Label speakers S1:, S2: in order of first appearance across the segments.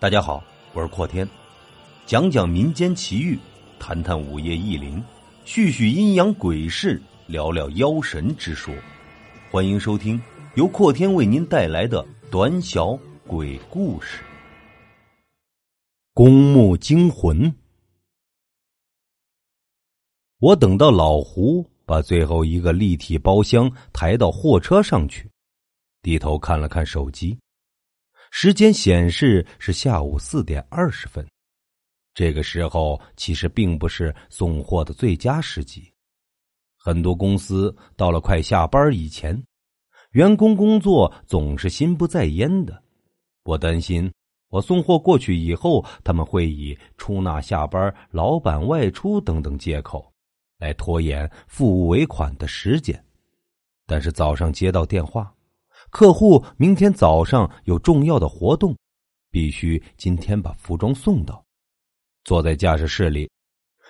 S1: 大家好，我是阔天，讲讲民间奇遇，谈谈午夜异灵，叙叙阴阳鬼事，聊聊妖神之说。欢迎收听由阔天为您带来的短小鬼故事《公墓惊魂》。我等到老胡把最后一个立体包厢抬到货车上去，低头看了看手机。时间显示是下午四点二十分，这个时候其实并不是送货的最佳时机。很多公司到了快下班以前，员工工作总是心不在焉的。我担心我送货过去以后，他们会以出纳下班、老板外出等等借口，来拖延付尾款的时间。但是早上接到电话。客户明天早上有重要的活动，必须今天把服装送到。坐在驾驶室里，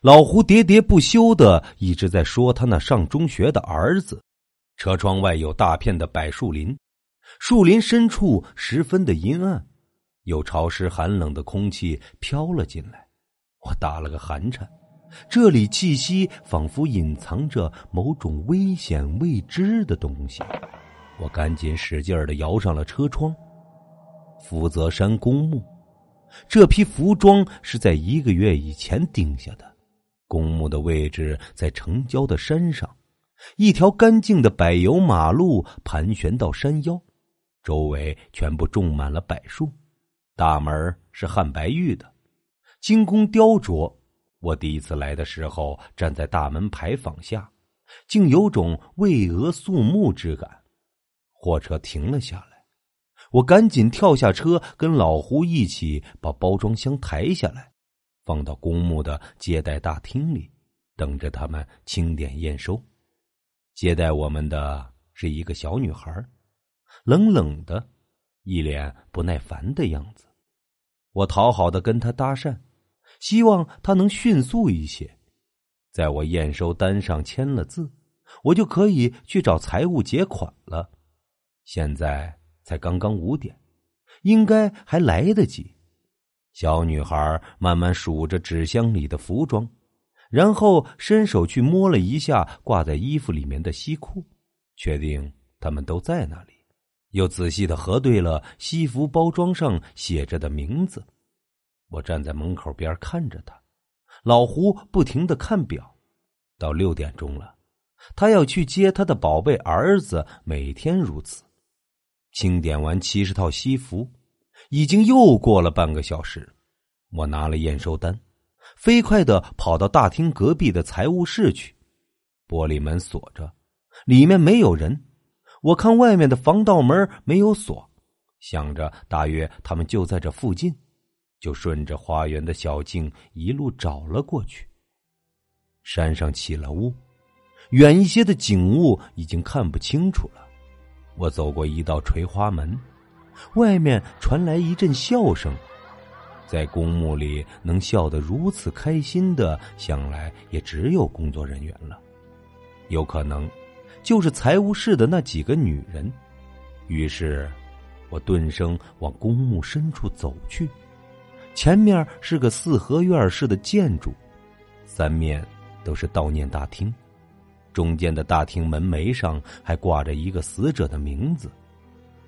S1: 老胡喋喋不休的一直在说他那上中学的儿子。车窗外有大片的柏树林，树林深处十分的阴暗，有潮湿寒冷的空气飘了进来。我打了个寒颤，这里气息仿佛隐藏着某种危险未知的东西。我赶紧使劲的摇上了车窗。福泽山公墓，这批服装是在一个月以前定下的。公墓的位置在城郊的山上，一条干净的柏油马路盘旋到山腰，周围全部种满了柏树。大门是汉白玉的，精工雕琢。我第一次来的时候，站在大门牌坊下，竟有种巍峨肃穆之感。货车停了下来，我赶紧跳下车，跟老胡一起把包装箱抬下来，放到公墓的接待大厅里，等着他们清点验收。接待我们的是一个小女孩，冷冷的，一脸不耐烦的样子。我讨好的跟她搭讪，希望她能迅速一些，在我验收单上签了字，我就可以去找财务结款了。现在才刚刚五点，应该还来得及。小女孩慢慢数着纸箱里的服装，然后伸手去摸了一下挂在衣服里面的西裤，确定他们都在那里，又仔细的核对了西服包装上写着的名字。我站在门口边看着他，老胡不停的看表，到六点钟了，他要去接他的宝贝儿子，每天如此。清点完七十套西服，已经又过了半个小时。我拿了验收单，飞快的跑到大厅隔壁的财务室去。玻璃门锁着，里面没有人。我看外面的防盗门没有锁，想着大约他们就在这附近，就顺着花园的小径一路找了过去。山上起了雾，远一些的景物已经看不清楚了。我走过一道垂花门，外面传来一阵笑声。在公墓里能笑得如此开心的，想来也只有工作人员了。有可能就是财务室的那几个女人。于是，我顿声往公墓深处走去。前面是个四合院式的建筑，三面都是悼念大厅。中间的大厅门楣上还挂着一个死者的名字，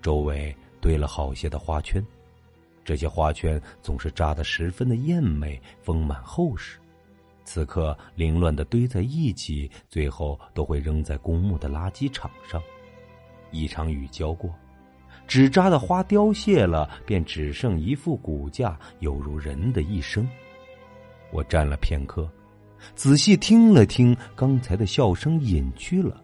S1: 周围堆了好些的花圈，这些花圈总是扎得十分的艳美、丰满厚实。此刻凌乱的堆在一起，最后都会扔在公墓的垃圾场上。一场雨浇过，纸扎的花凋谢了，便只剩一副骨架，犹如人的一生。我站了片刻。仔细听了听，刚才的笑声隐去了，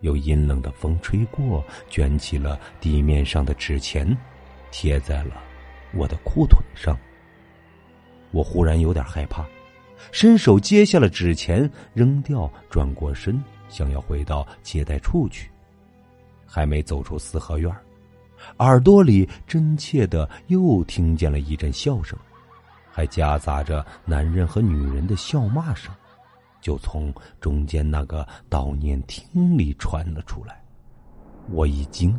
S1: 有阴冷的风吹过，卷起了地面上的纸钱，贴在了我的裤腿上。我忽然有点害怕，伸手接下了纸钱，扔掉，转过身，想要回到接待处去。还没走出四合院，耳朵里真切的又听见了一阵笑声。还夹杂着男人和女人的笑骂声，就从中间那个悼念厅里传了出来。我一惊，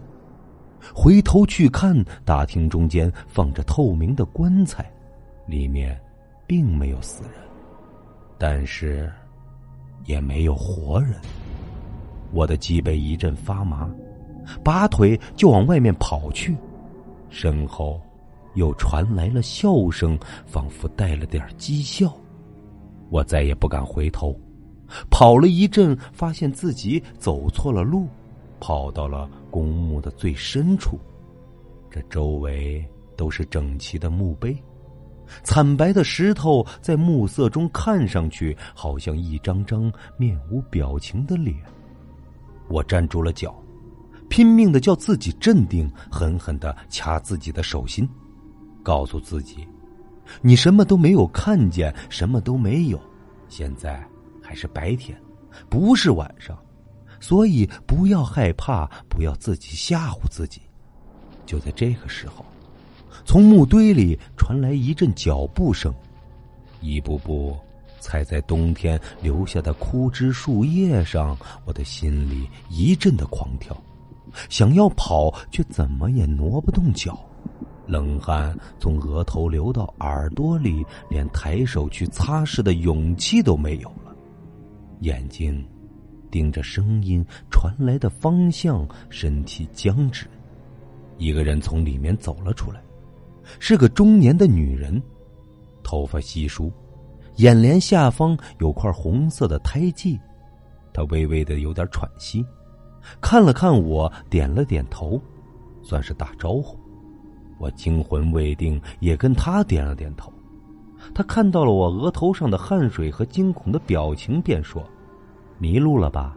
S1: 回头去看，大厅中间放着透明的棺材，里面并没有死人，但是也没有活人。我的脊背一阵发麻，拔腿就往外面跑去，身后又传来了笑声，仿佛带了点讥笑。我再也不敢回头，跑了一阵，发现自己走错了路，跑到了公墓的最深处。这周围都是整齐的墓碑，惨白的石头在暮色中看上去好像一张张面无表情的脸。我站住了脚，拼命的叫自己镇定，狠狠的掐自己的手心，告诉自己。你什么都没有看见，什么都没有。现在还是白天，不是晚上，所以不要害怕，不要自己吓唬自己。就在这个时候，从墓堆里传来一阵脚步声，一步步踩在冬天留下的枯枝树叶上，我的心里一阵的狂跳，想要跑，却怎么也挪不动脚。冷汗从额头流到耳朵里，连抬手去擦拭的勇气都没有了。眼睛盯着声音传来的方向，身体僵直。一个人从里面走了出来，是个中年的女人，头发稀疏，眼帘下方有块红色的胎记。她微微的有点喘息，看了看我，点了点头，算是打招呼。我惊魂未定，也跟他点了点头。他看到了我额头上的汗水和惊恐的表情，便说：“迷路了吧？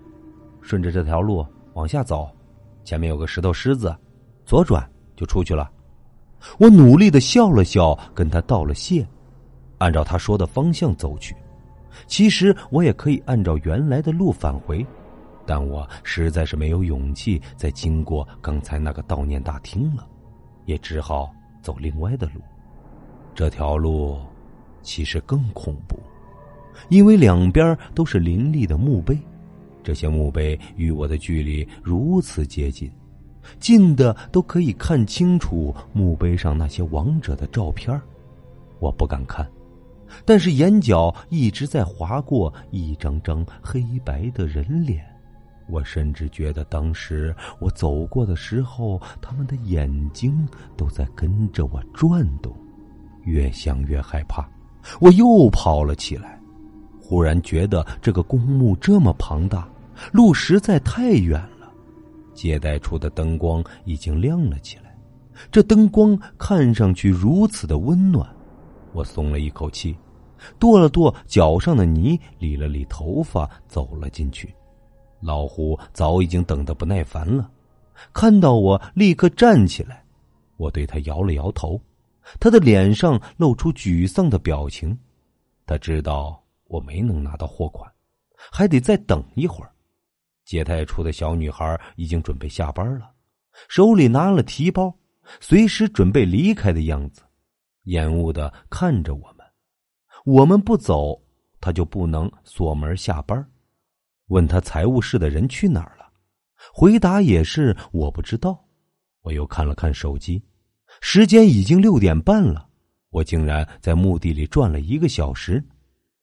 S1: 顺着这条路往下走，前面有个石头狮子，左转就出去了。”我努力的笑了笑，跟他道了谢，按照他说的方向走去。其实我也可以按照原来的路返回，但我实在是没有勇气再经过刚才那个悼念大厅了。也只好走另外的路，这条路其实更恐怖，因为两边都是林立的墓碑，这些墓碑与我的距离如此接近，近的都可以看清楚墓碑上那些亡者的照片我不敢看，但是眼角一直在划过一张张黑白的人脸。我甚至觉得，当时我走过的时候，他们的眼睛都在跟着我转动。越想越害怕，我又跑了起来。忽然觉得这个公墓这么庞大，路实在太远了。接待处的灯光已经亮了起来，这灯光看上去如此的温暖，我松了一口气，跺了跺脚上的泥，理了理头发，走了进去。老胡早已经等得不耐烦了，看到我立刻站起来，我对他摇了摇头，他的脸上露出沮丧的表情，他知道我没能拿到货款，还得再等一会儿。接待处的小女孩已经准备下班了，手里拿了提包，随时准备离开的样子，厌恶的看着我们。我们不走，他就不能锁门下班。问他财务室的人去哪儿了？回答也是我不知道。我又看了看手机，时间已经六点半了。我竟然在墓地里转了一个小时，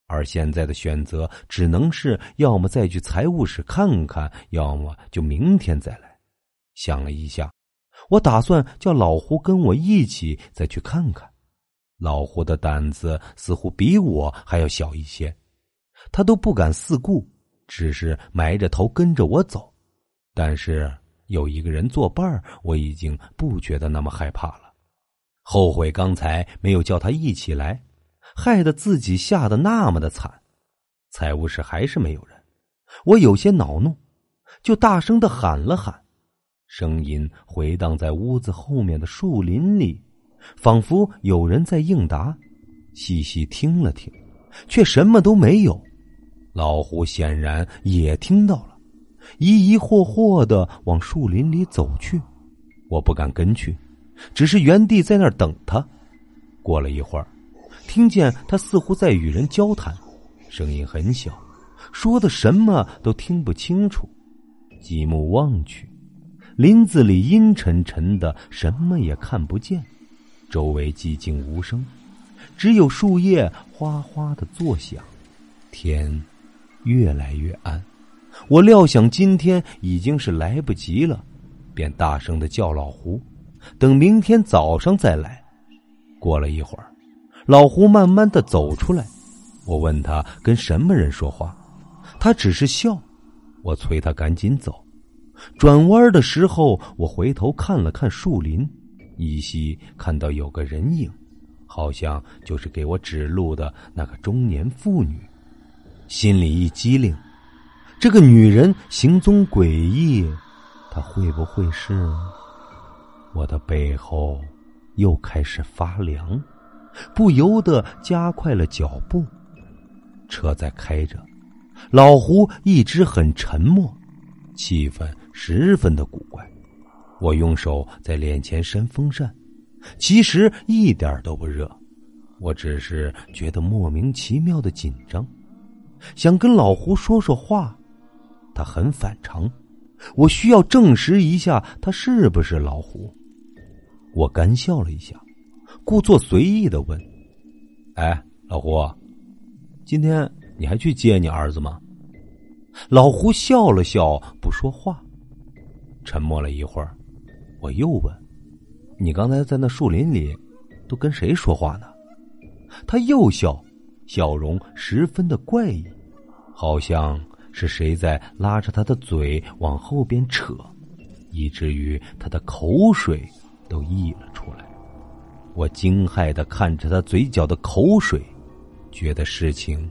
S1: 而现在的选择只能是要么再去财务室看看，要么就明天再来。想了一下，我打算叫老胡跟我一起再去看看。老胡的胆子似乎比我还要小一些，他都不敢四顾。只是埋着头跟着我走，但是有一个人作伴我已经不觉得那么害怕了。后悔刚才没有叫他一起来，害得自己吓得那么的惨。财务室还是没有人，我有些恼怒，就大声的喊了喊，声音回荡在屋子后面的树林里，仿佛有人在应答。细细听了听，却什么都没有。老胡显然也听到了，疑疑惑惑的往树林里走去。我不敢跟去，只是原地在那儿等他。过了一会儿，听见他似乎在与人交谈，声音很小，说的什么都听不清楚。极目望去，林子里阴沉沉的，什么也看不见，周围寂静无声，只有树叶哗哗的作响。天越来越暗，我料想今天已经是来不及了，便大声的叫老胡，等明天早上再来。过了一会儿，老胡慢慢的走出来，我问他跟什么人说话，他只是笑。我催他赶紧走。转弯的时候，我回头看了看树林，依稀看到有个人影，好像就是给我指路的那个中年妇女。心里一激灵，这个女人行踪诡异，她会不会是？我的背后又开始发凉，不由得加快了脚步。车在开着，老胡一直很沉默，气氛。十分的古怪，我用手在脸前扇风扇，其实一点都不热，我只是觉得莫名其妙的紧张，想跟老胡说说话，他很反常，我需要证实一下他是不是老胡。我干笑了一下，故作随意的问：“哎，老胡，今天你还去接你儿子吗？”老胡笑了笑，不说话。沉默了一会儿，我又问：“你刚才在那树林里，都跟谁说话呢？”他又笑，笑容十分的怪异，好像是谁在拉着他的嘴往后边扯，以至于他的口水都溢了出来。我惊骇的看着他嘴角的口水，觉得事情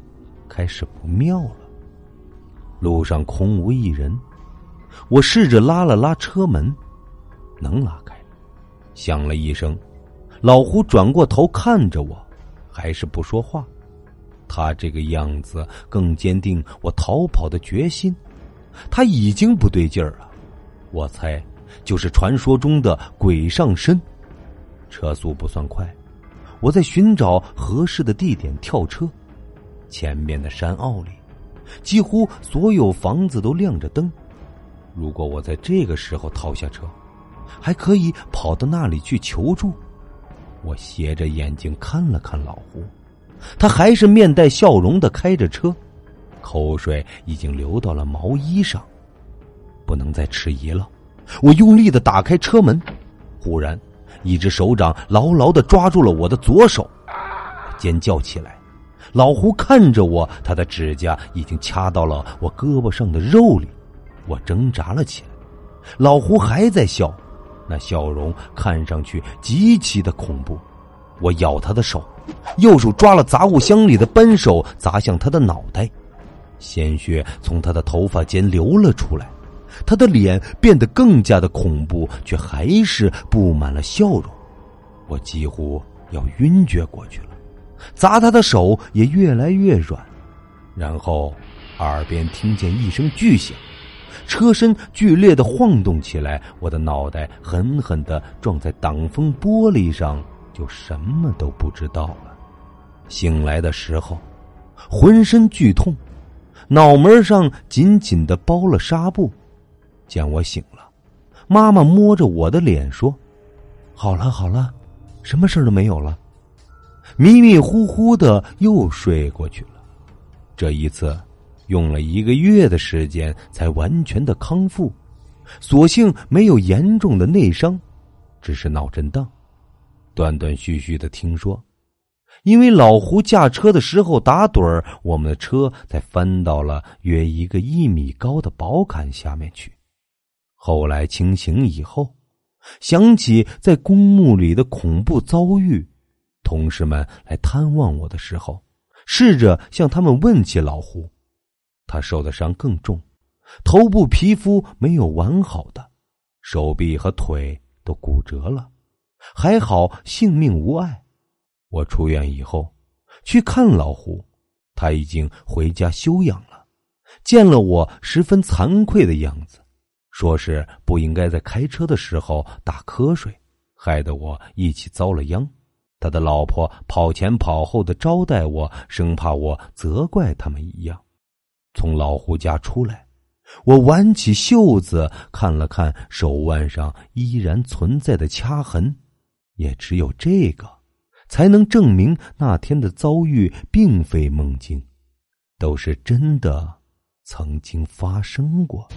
S1: 开始不妙了。路上空无一人。我试着拉了拉车门，能拉开。响了一声，老胡转过头看着我，还是不说话。他这个样子更坚定我逃跑的决心。他已经不对劲儿了，我猜就是传说中的鬼上身。车速不算快，我在寻找合适的地点跳车。前面的山坳里，几乎所有房子都亮着灯。如果我在这个时候逃下车，还可以跑到那里去求助。我斜着眼睛看了看老胡，他还是面带笑容的开着车，口水已经流到了毛衣上。不能再迟疑了，我用力的打开车门，忽然，一只手掌牢牢的抓住了我的左手，尖叫起来。老胡看着我，他的指甲已经掐到了我胳膊上的肉里。我挣扎了起来，老胡还在笑，那笑容看上去极其的恐怖。我咬他的手，右手抓了杂物箱里的扳手，砸向他的脑袋，鲜血从他的头发间流了出来，他的脸变得更加的恐怖，却还是布满了笑容。我几乎要晕厥过去了，砸他的手也越来越软，然后耳边听见一声巨响。车身剧烈的晃动起来，我的脑袋狠狠的撞在挡风玻璃上，就什么都不知道了。醒来的时候，浑身剧痛，脑门上紧紧的包了纱布。见我醒了，妈妈摸着我的脸说：“好了好了，什么事都没有了。”迷迷糊糊的又睡过去了。这一次。用了一个月的时间才完全的康复，所幸没有严重的内伤，只是脑震荡。断断续续的听说，因为老胡驾车的时候打盹儿，我们的车才翻到了约一个一米高的宝坎下面去。后来清醒以后，想起在公墓里的恐怖遭遇，同事们来探望我的时候，试着向他们问起老胡。他受的伤更重，头部皮肤没有完好的，手臂和腿都骨折了，还好性命无碍。我出院以后去看老胡，他已经回家休养了。见了我，十分惭愧的样子，说是不应该在开车的时候打瞌睡，害得我一起遭了殃。他的老婆跑前跑后的招待我，生怕我责怪他们一样。从老胡家出来，我挽起袖子，看了看手腕上依然存在的掐痕，也只有这个，才能证明那天的遭遇并非梦境，都是真的，曾经发生过。